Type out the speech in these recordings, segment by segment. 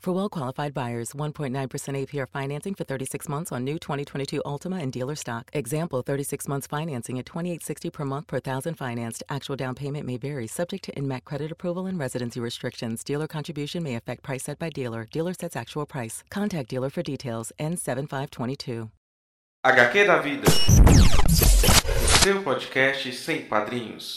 For well qualified buyers, 1.9% APR financing for 36 months on new 2022 Altima and dealer stock. Example 36 months financing at 2860 per month per thousand financed. Actual down payment may vary, subject to INMAC credit approval and residency restrictions. Dealer contribution may affect price set by dealer. Dealer sets actual price. Contact dealer for details. N7522. HQ da Vida. Seu podcast sem padrinhos.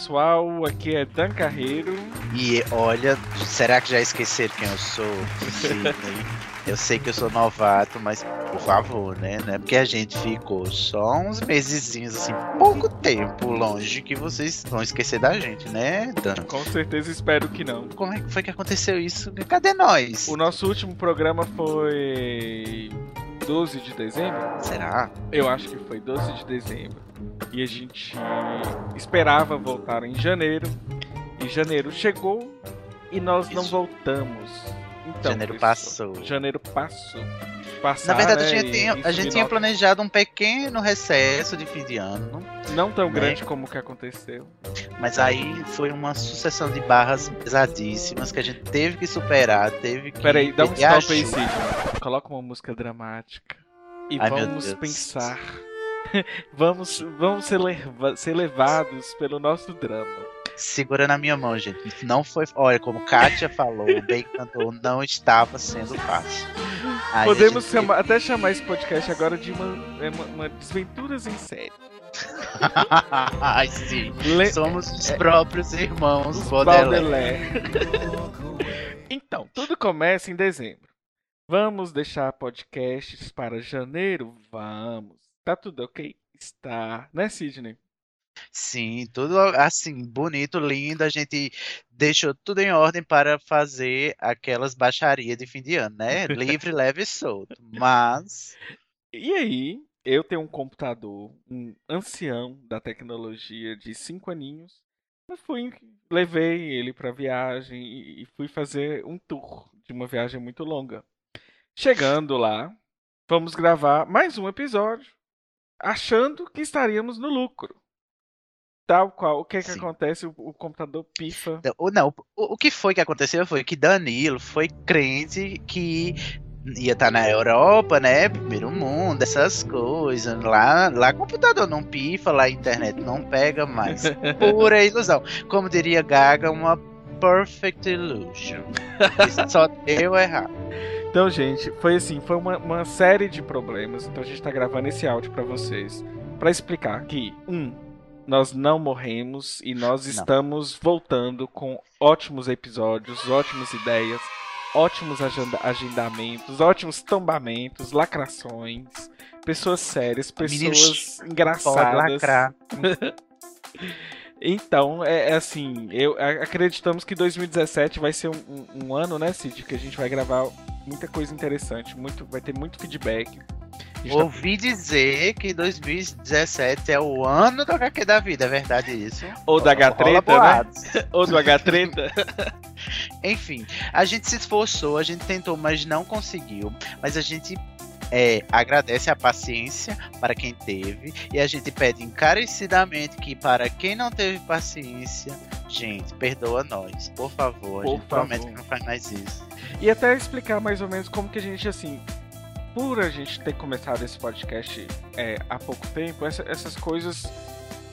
Pessoal, aqui é Dan Carreiro. E olha, será que já esqueceram quem eu sou? Sidney? eu sei que eu sou novato, mas por favor, né? Não é porque a gente ficou só uns mesezinhos, assim, pouco tempo longe que vocês vão esquecer da gente, né, Dan? Com certeza espero que não. Como é que foi que aconteceu isso? Cadê nós? O nosso último programa foi 12 de dezembro? Será? Eu acho que foi 12 de dezembro. E a gente esperava voltar em janeiro. E janeiro chegou e nós não Isso. voltamos. Então, Janeiro pessoal, passou. Janeiro passou. Na Passar, verdade, a né, gente, tinha, a gente tinha planejado um pequeno recesso de fim de ano, Não tão né? grande como o que aconteceu. mas aí foi uma sucessão de barras pesadíssimas que a gente teve que superar, teve que Peraí, dá um stop aí. Sidney. Coloca uma música dramática. E Ai, vamos pensar. vamos vamos ser, ser levados pelo nosso drama. Segura na minha mão, gente. Não foi. Olha, como Kátia falou, o Bem cantou, não estava sendo fácil. Aí Podemos gente- chama- até chamar esse podcast agora de uma, é uma, uma Desventuras em Série. Ai, sim. Le- Somos os próprios irmãos Os Baudelaire. Baudelaire. então, tudo começa em dezembro. Vamos deixar podcasts para janeiro? Vamos. Tá tudo ok? Está, né, Sidney? Sim, tudo assim, bonito, lindo. A gente deixou tudo em ordem para fazer aquelas baixarias de fim de ano, né? Livre, leve e solto. Mas. E aí, eu tenho um computador, um ancião da tecnologia de cinco aninhos. Eu fui, levei ele para viagem e e fui fazer um tour de uma viagem muito longa. Chegando lá, vamos gravar mais um episódio, achando que estaríamos no lucro. Tal qual, o que é que Sim. acontece? O, o computador pifa. O- Não, o, o que foi que aconteceu foi que Danilo foi crente que ia estar na Europa, né? Primeiro mundo, essas coisas. Lá, lá computador não pifa, lá a internet não pega mais. Pura ilusão. Como diria Gaga, uma perfect illusion. Isso só deu errado. Então, gente, foi assim, foi uma, uma série de problemas. Então a gente tá gravando esse áudio pra vocês Pra explicar que um, nós não morremos e nós Não. estamos voltando com ótimos episódios, ótimas ideias, ótimos agenda- agendamentos, ótimos tombamentos, lacrações, pessoas sérias, pessoas Meninos, Pode engraçadas. Então, é, é assim, eu acreditamos que 2017 vai ser um, um- um ano, né, Cid, que a gente vai gravar muita coisa interessante, muito, vai ter muito feedback. Ouvi dizer que 2017 é o ano do HQ da vida, é verdade isso? Ou da Rola H-Treta, né? boatos. Ou do H-Treta. Enfim, a gente se esforçou, a gente tentou, mas não conseguiu. Mas a gente é, agradece a paciência para quem teve e a gente pede encarecidamente que para quem não teve paciência, gente, perdoa nós, por favor. Por a gente promete favor. que não faz mais isso. E até explicar mais ou menos como que a gente, assim, por a gente ter começado esse podcast é, há pouco tempo, essa- essas coisas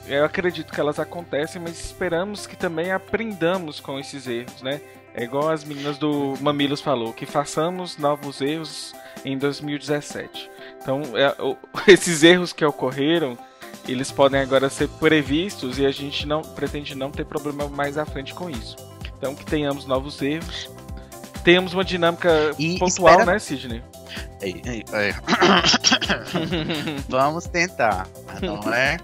eu acredito que elas acontecem, mas esperamos que também aprendamos com esses erros, né? É igual as meninas do Mamilos falou, que façamos novos erros em 2017. Então, é, o, esses erros que ocorreram, eles podem agora ser previstos e a gente não pretende não ter problema mais à frente com isso. Então, que tenhamos novos erros. Tenhamos uma dinâmica E pontual, espera- né, Sidney? Ei, ei, ei. Vamos tentar, não é?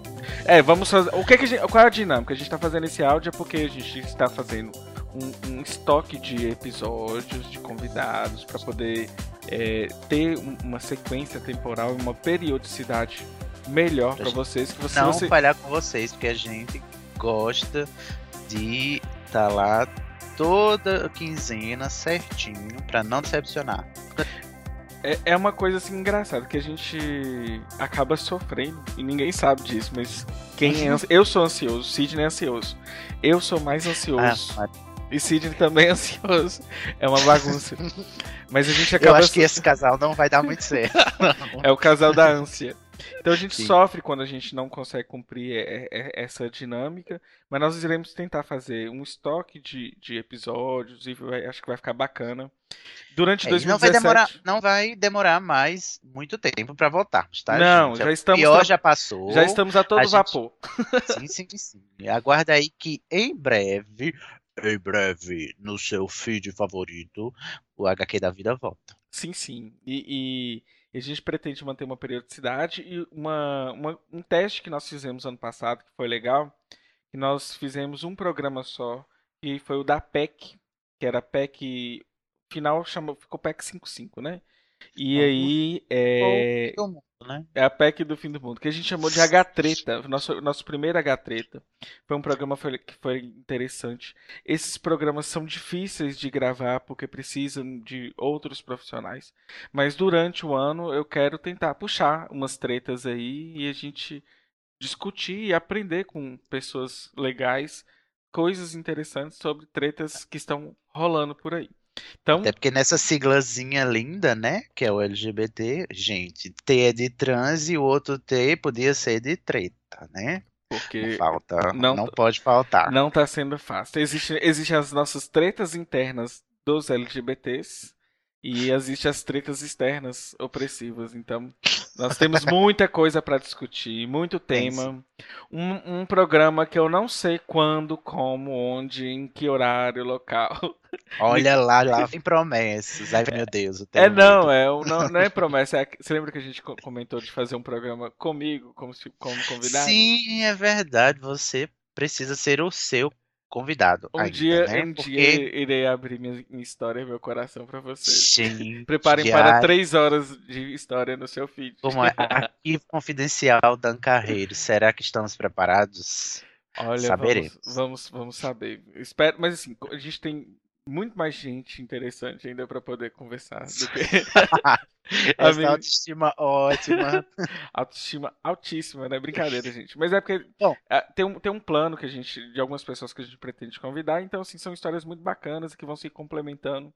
É, vamos fazer. O que, que a gente, qual é a dinâmica? A gente tá fazendo esse áudio é porque a gente está fazendo um, um estoque de episódios, de convidados, para poder é, ter um- uma sequência temporal e uma periodicidade melhor para vocês. Que você, Não você- falhar com vocês, porque a gente gosta de estar lá toda quinzena certinho pra não decepcionar. é, é uma coisa assim engraçada que a gente acaba sofrendo e ninguém sabe disso, mas quem é eu sou ansioso, Sidney é ansioso. Eu sou mais ansioso. Ah, E Sidney também é ansioso. É uma bagunça. Mas a gente eu acaba acho que esse casal não vai dar muito certo. É o casal da ânsia. Então a gente Sim. sofre quando a gente não consegue cumprir é, é, essa dinâmica, mas nós iremos tentar fazer um estoque de, de episódios e vai- acho que vai ficar bacana. Durante É, e 2017. não vai demorar, não vai demorar mais muito tempo pra voltarmos, tá? Não, gente? já estamos O pior já passou. Já estamos a todo a gente- vapor. Sim, sim, sim. Aguarda aí que em breve, em breve, no seu feed favorito, o HQ da vida volta. Sim, sim. E, e a gente pretende manter uma periodicidade e uma, uma- um teste que nós fizemos ano passado, que foi legal, que nós fizemos um programa só, que foi o da PEC, que era PEC. Final chamou, ficou PEC 55, né? E Uhum. aí é, né? é a PEC do fim do mundo, que a gente chamou de H-Treta, nosso, nosso primeiro H-Treta. Foi um programa que foi interessante. Esses programas são difíceis de gravar porque precisam de outros profissionais. Mas durante o ano eu quero tentar puxar umas tretas aí e a gente discutir e aprender com pessoas legais coisas interessantes sobre tretas que estão rolando por aí. Então, Até porque nessa siglazinha linda, né? Que é o LGBT, gente, T é de trans e o outro T podia ser de treta, né? Não porque falta, não- não, pode faltar. Não tá sendo fácil. Existem existe as nossas tretas internas dos LGBTs e existem as tretas externas opressivas. Então, nós temos muita coisa para discutir, muito Tem tema. Um, um programa que eu não sei quando, como, onde, em que horário, local. Olha lá, lá vem promessas. Ai, meu Deus. eu É não, é, não, não é promessa. é você lembra que a gente co- comentou de fazer um programa comigo, como, como convidado? Sim, é verdade. Você precisa ser o seu convidado. Um ainda, dia, né? um Porque, dia irei abrir minha, minha história e meu coração para vocês. gente, Preparem diário, para três horas de história no seu feed. Como é? Arquivo confidencial Dan Carreiro. Será que estamos preparados? Olha, Saberemos. vamos, vamos, vamos saber. Espero, mas assim, a gente tem muito mais gente interessante ainda para poder conversar do que Essa Amigo. autoestima ótima. autoestima altíssima, né? Brincadeira, gente. Mas é porque Bom. ah, tem, um, tem um plano que a gente, de algumas pessoas que a gente pretende convidar, então assim, são histórias muito bacanas que vão se complementando.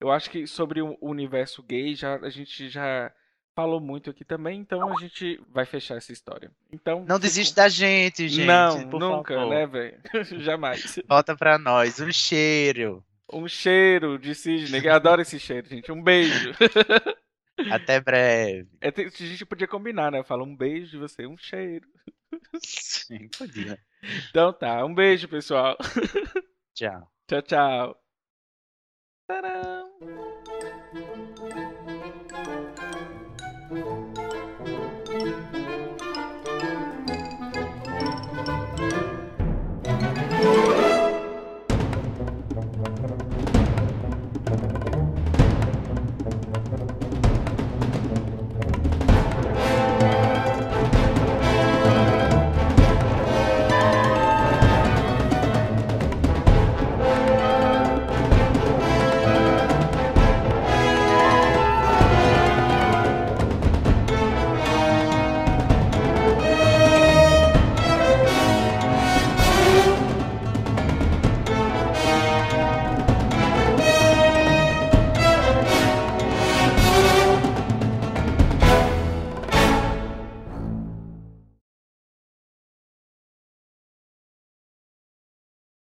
Eu acho que sobre o universo gay já, a gente já falou muito aqui também, então a gente vai fechar essa história. Então, Não desiste da gente, gente. Não, por nunca, favor. né, velho? Jamais. Volta pra nós. Um cheiro. Um cheiro de Sidney. Eu adoro esse cheiro, gente. Um beijo. Até breve. É, a gente podia combinar, né? Fala um beijo de você, um cheiro. Sim, podia. Então tá, um beijo, pessoal. Tchau. Tchau, tchau. Tcharam.